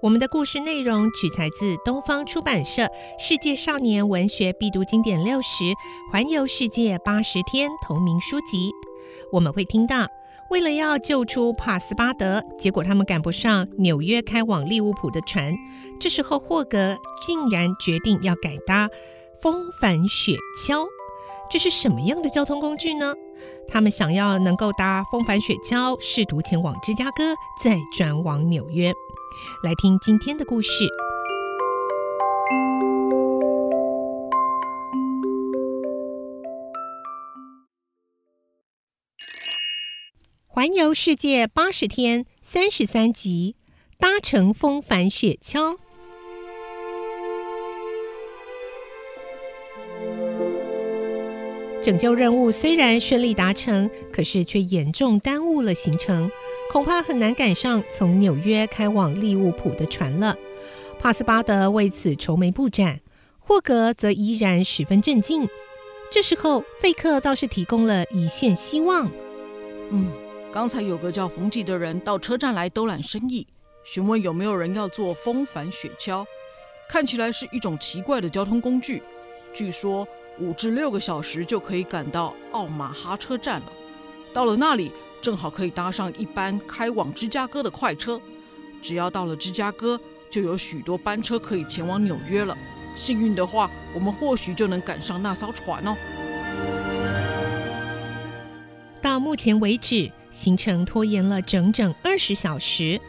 我们的故事内容取材自东方出版社《世界少年文学必读经典六十·环游世界八十天》同名书籍。我们会听到，为了要救出帕斯巴德，结果他们赶不上纽约开往利物浦的船。这时候，霍格竟然决定要改搭。风帆雪橇，这是什么样的交通工具呢？他们想要能够搭风帆雪橇，试图前往芝加哥，再转往纽约。来听今天的故事：环游世界八十天，三十三集，搭乘风帆雪橇。拯救任务虽然顺利达成，可是却严重耽误了行程，恐怕很难赶上从纽约开往利物浦的船了。帕斯巴德为此愁眉不展，霍格则依然十分镇静。这时候，费克倒是提供了一线希望。嗯，刚才有个叫冯吉的人到车站来兜揽生意，询问有没有人要坐风帆雪橇，看起来是一种奇怪的交通工具，据说。五至六个小时就可以赶到奥马哈车站了。到了那里，正好可以搭上一班开往芝加哥的快车。只要到了芝加哥，就有许多班车可以前往纽约了。幸运的话，我们或许就能赶上那艘船哦。到目前为止，行程拖延了整整二十小时。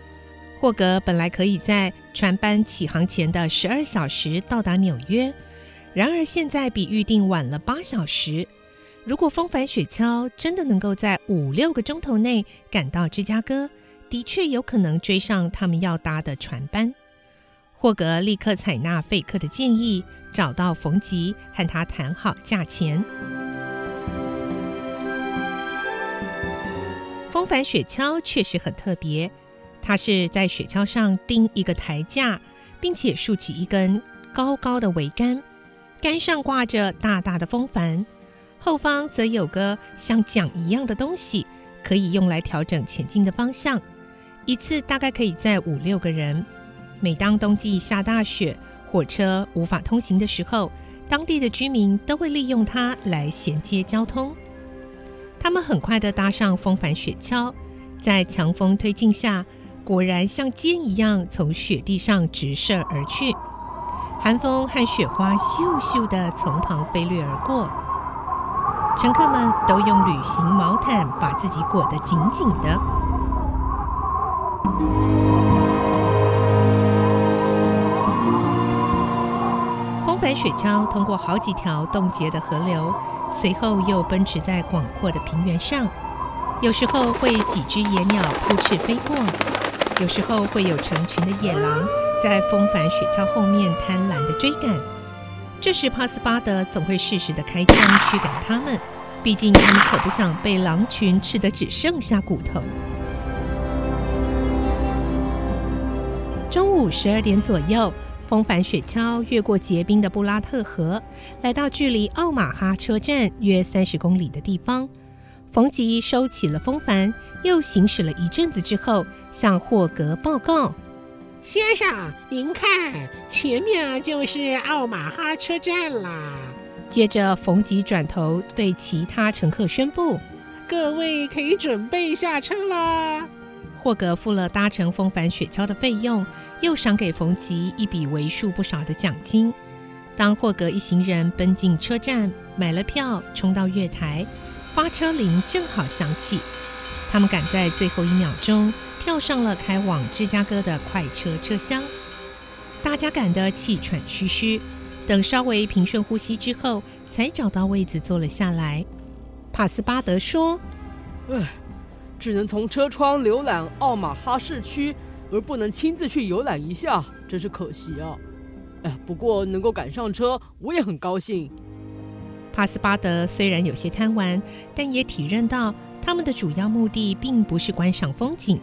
霍格本来可以在船班启航前的十二小时到达纽约。然而现在比预定晚了八小时。如果风帆雪橇真的能够在五六个钟头内赶到芝加哥，的确有可能追上他们要搭的船班。霍格立刻采纳费克的建议，找到冯吉，和他谈好价钱。风帆雪橇确实很特别，它是在雪橇上钉一个台架，并且竖起一根高高的桅杆。杆上挂着大大的风帆，后方则有个像桨一样的东西，可以用来调整前进的方向。一次大概可以载五六个人。每当冬季下大雪，火车无法通行的时候，当地的居民都会利用它来衔接交通。他们很快地搭上风帆雪橇，在强风推进下，果然像箭一样从雪地上直射而去。寒风和雪花咻咻地从旁飞掠而过，乘客们都用旅行毛毯把自己裹得紧紧的。风帆雪橇通过好几条冻结的河流，随后又奔驰在广阔的平原上。有时候会几只野鸟扑翅飞过，有时候会有成群的野狼。在风帆雪橇后面贪婪地追赶，这时帕斯巴德总会适时的开枪驱赶他们，毕竟他们可不想被狼群吃得只剩下骨头。中午十二点左右，风帆雪橇越过结冰的布拉特河，来到距离奥马哈车站约三十公里的地方。冯吉收起了风帆，又行驶了一阵子之后，向霍格报告。先生，您看，前面就是奥马哈车站啦。接着，冯吉转头对其他乘客宣布：“各位可以准备下车了。”霍格付了搭乘风帆雪橇的费用，又赏给冯吉一笔为数不少的奖金。当霍格一行人奔进车站，买了票，冲到月台，发车铃正好响起，他们赶在最后一秒钟跳上了开往芝加哥的快车车厢。大家赶得气喘吁吁，等稍微平顺呼吸之后，才找到位子坐了下来。帕斯巴德说：“唉，只能从车窗浏览奥马哈市区，而不能亲自去游览一下，真是可惜啊。哎，不过能够赶上车，我也很高兴。”帕斯巴德虽然有些贪玩，但也体认到他们的主要目的并不是观赏风景，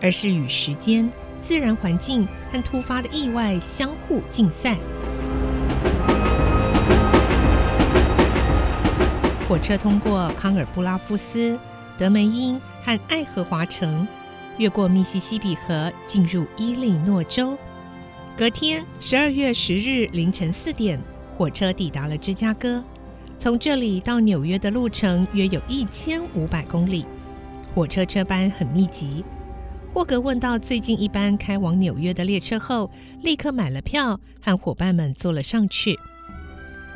而是与时间、自然环境和突发的意外相互竞赛。火车通过康尔布拉夫斯、德梅因和爱荷华城，越过密西西比河，进入伊利诺州。隔天，十二月十日凌晨四点，火车抵达了芝加哥。从这里到纽约的路程约有一千五百公里，火车车班很密集。霍格问到最近一班开往纽约的列车后，立刻买了票，和伙伴们坐了上去。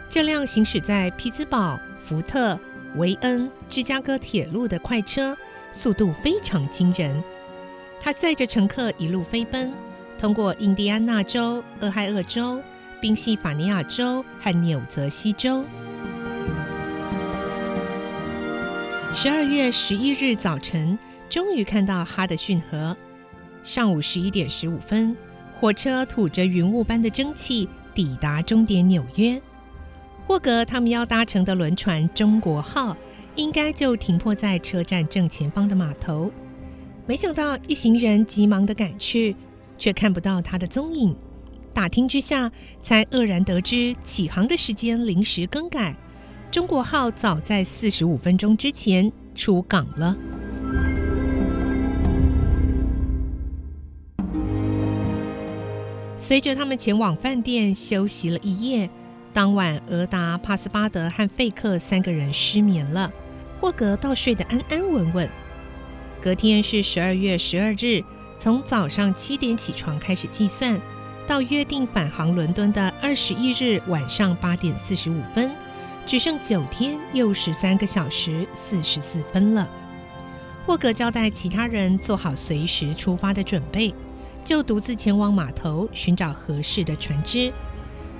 这辆行驶在匹兹堡。福特、维恩、芝加哥铁路的快车速度非常惊人，它载着乘客一路飞奔，通过印第安纳州、俄亥俄州、宾夕法尼亚州和纽泽西州。十二月十一日早晨，终于看到哈德逊河。上午十一点十五分，火车吐着云雾般的蒸汽抵达终点纽约。霍格他们要搭乘的轮船“中国号”应该就停泊在车站正前方的码头，没想到一行人急忙的赶去，却看不到他的踪影。打听之下，才愕然得知起航的时间临时更改，“中国号”早在四十五分钟之前出港了。随着他们前往饭店休息了一夜。当晚，俄达、帕斯巴德和费克三个人失眠了，霍格倒睡得安安稳稳。隔天是十二月十二日，从早上七点起床开始计算，到约定返航伦敦的二十一日晚上八点四十五分，只剩九天又十三个小时四十四分了。霍格交代其他人做好随时出发的准备，就独自前往码头寻找合适的船只。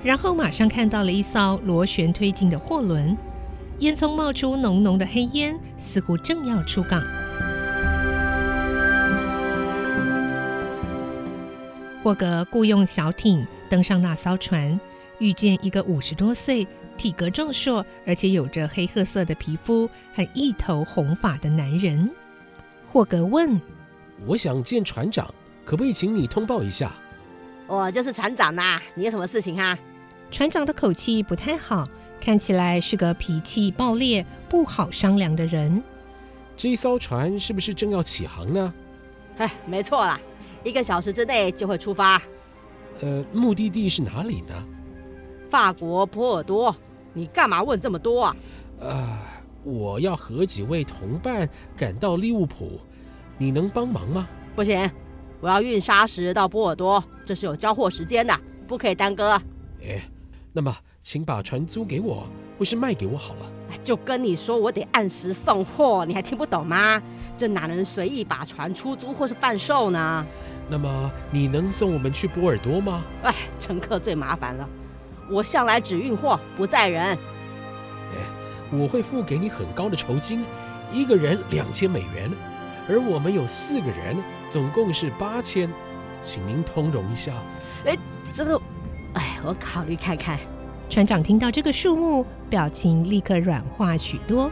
然后马上看到了一艘螺旋推进的货轮，烟囱冒出浓浓的黑烟，似乎正要出港。霍格雇用小艇登上那艘船，遇见一个五十多岁、体格壮硕，而且有着黑褐色的皮肤和一头红发的男人。霍格问：“我想见船长，可不可以请你通报一下？”“我就是船长呐，你有什么事情哈？”船长的口气不太好，看起来是个脾气暴烈、不好商量的人。这一艘船是不是正要起航呢？哎，没错啦，一个小时之内就会出发。呃，目的地是哪里呢？法国波尔多。你干嘛问这么多啊？呃，我要和几位同伴赶到利物浦，你能帮忙吗？不行，我要运砂石到波尔多，这是有交货时间的，不可以耽搁。哎。那么，请把船租给我，或是卖给我好了。就跟你说，我得按时送货，你还听不懂吗？这哪能随意把船出租或是贩售呢？那么，你能送我们去波尔多吗？哎，乘客最麻烦了，我向来只运货不载人。哎，我会付给你很高的酬金，一个人两千美元，而我们有四个人，总共是八千，请您通融一下。哎，这个。哎，我考虑看看。船长听到这个数目，表情立刻软化许多。